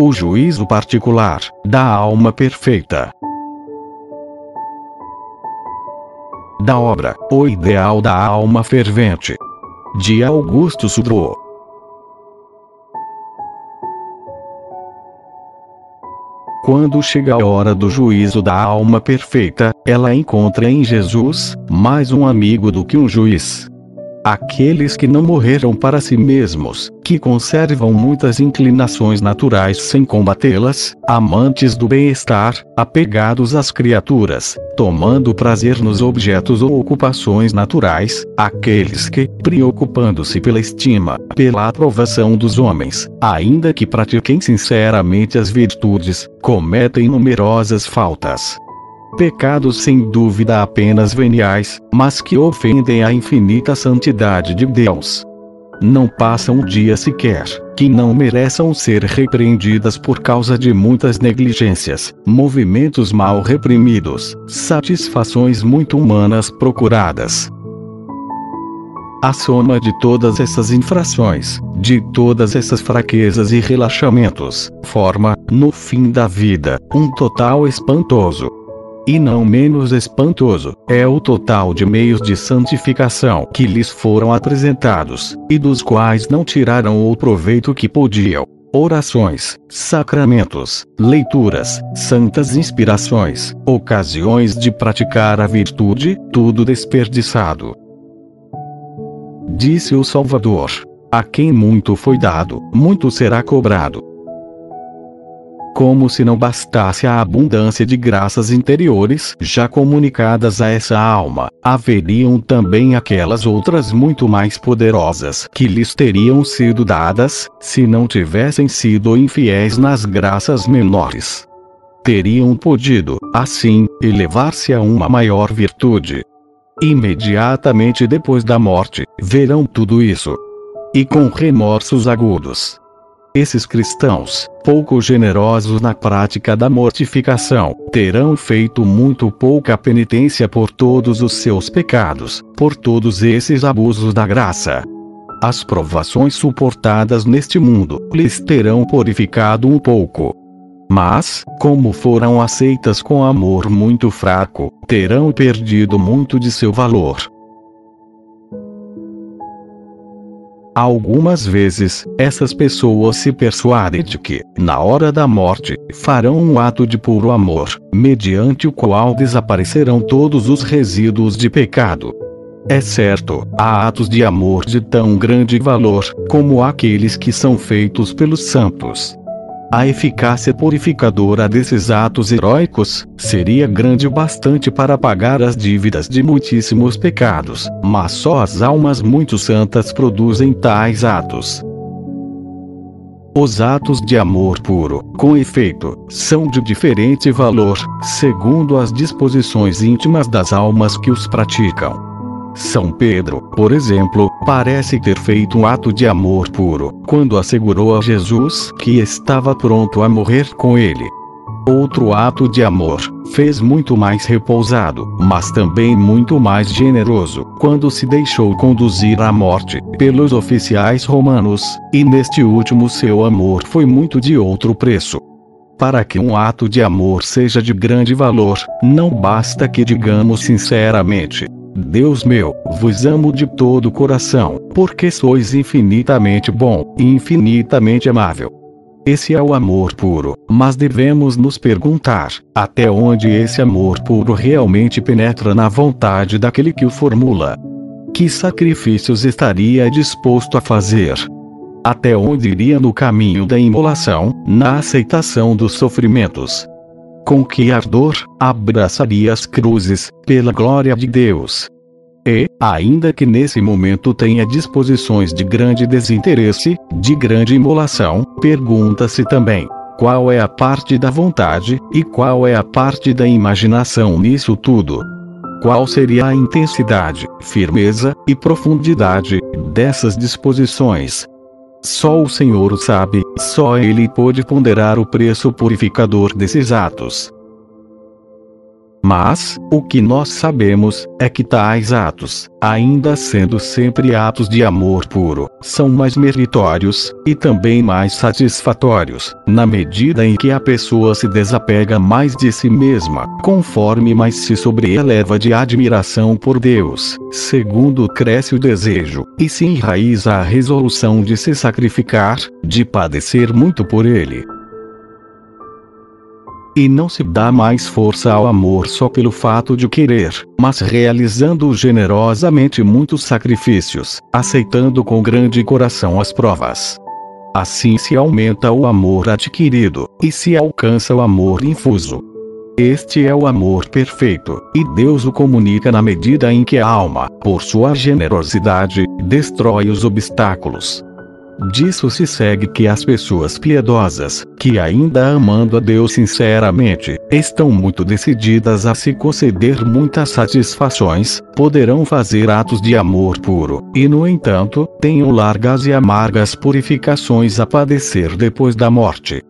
O juízo particular da alma perfeita. Da obra O Ideal da Alma Fervente. De Augusto Sudro. Quando chega a hora do juízo da alma perfeita, ela encontra em Jesus mais um amigo do que um juiz. Aqueles que não morreram para si mesmos, que conservam muitas inclinações naturais sem combatê-las, amantes do bem-estar, apegados às criaturas, tomando prazer nos objetos ou ocupações naturais, aqueles que, preocupando-se pela estima, pela aprovação dos homens, ainda que pratiquem sinceramente as virtudes, cometem numerosas faltas pecados sem dúvida apenas veniais, mas que ofendem a infinita santidade de Deus. Não passa um dia sequer que não mereçam ser repreendidas por causa de muitas negligências, movimentos mal reprimidos, satisfações muito humanas procuradas. A soma de todas essas infrações, de todas essas fraquezas e relaxamentos, forma, no fim da vida, um total espantoso, e não menos espantoso, é o total de meios de santificação que lhes foram apresentados, e dos quais não tiraram o proveito que podiam. Orações, sacramentos, leituras, santas inspirações, ocasiões de praticar a virtude, tudo desperdiçado. Disse o Salvador: A quem muito foi dado, muito será cobrado como se não bastasse a abundância de graças interiores já comunicadas a essa alma, haveriam também aquelas outras muito mais poderosas que lhes teriam sido dadas, se não tivessem sido infiéis nas graças menores. Teriam podido, assim, elevar-se a uma maior virtude. Imediatamente depois da morte, verão tudo isso. E com remorsos agudos, esses cristãos, pouco generosos na prática da mortificação, terão feito muito pouca penitência por todos os seus pecados, por todos esses abusos da graça. As provações suportadas neste mundo lhes terão purificado um pouco. Mas, como foram aceitas com amor muito fraco, terão perdido muito de seu valor. Algumas vezes, essas pessoas se persuadem de que, na hora da morte, farão um ato de puro amor, mediante o qual desaparecerão todos os resíduos de pecado. É certo, há atos de amor de tão grande valor, como aqueles que são feitos pelos santos. A eficácia purificadora desses atos heróicos seria grande o bastante para pagar as dívidas de muitíssimos pecados, mas só as almas muito santas produzem tais atos. Os atos de amor puro, com efeito, são de diferente valor, segundo as disposições íntimas das almas que os praticam. São Pedro, por exemplo, parece ter feito um ato de amor puro, quando assegurou a Jesus que estava pronto a morrer com ele. Outro ato de amor, fez muito mais repousado, mas também muito mais generoso, quando se deixou conduzir à morte pelos oficiais romanos, e neste último seu amor foi muito de outro preço. Para que um ato de amor seja de grande valor, não basta que digamos sinceramente: Deus meu, vos amo de todo o coração, porque sois infinitamente bom e infinitamente amável. Esse é o amor puro, mas devemos nos perguntar: até onde esse amor puro realmente penetra na vontade daquele que o formula? Que sacrifícios estaria disposto a fazer? Até onde iria no caminho da imolação, na aceitação dos sofrimentos? Com que ardor abraçaria as cruzes, pela glória de Deus. E, ainda que nesse momento tenha disposições de grande desinteresse, de grande imolação, pergunta-se também: qual é a parte da vontade, e qual é a parte da imaginação nisso tudo? Qual seria a intensidade, firmeza e profundidade dessas disposições? Só o Senhor o sabe, só Ele pode ponderar o preço purificador desses atos. Mas, o que nós sabemos, é que tais atos, ainda sendo sempre atos de amor puro, são mais meritórios, e também mais satisfatórios, na medida em que a pessoa se desapega mais de si mesma, conforme mais se sobreeleva de admiração por Deus, segundo cresce o desejo, e se enraiza a resolução de se sacrificar, de padecer muito por ele. E não se dá mais força ao amor só pelo fato de querer, mas realizando generosamente muitos sacrifícios, aceitando com grande coração as provas. Assim se aumenta o amor adquirido, e se alcança o amor infuso. Este é o amor perfeito, e Deus o comunica na medida em que a alma, por sua generosidade, destrói os obstáculos. Disso se segue que as pessoas piedosas, que ainda amando a Deus sinceramente, estão muito decididas a se conceder muitas satisfações, poderão fazer atos de amor puro, e no entanto, tenham largas e amargas purificações a padecer depois da morte.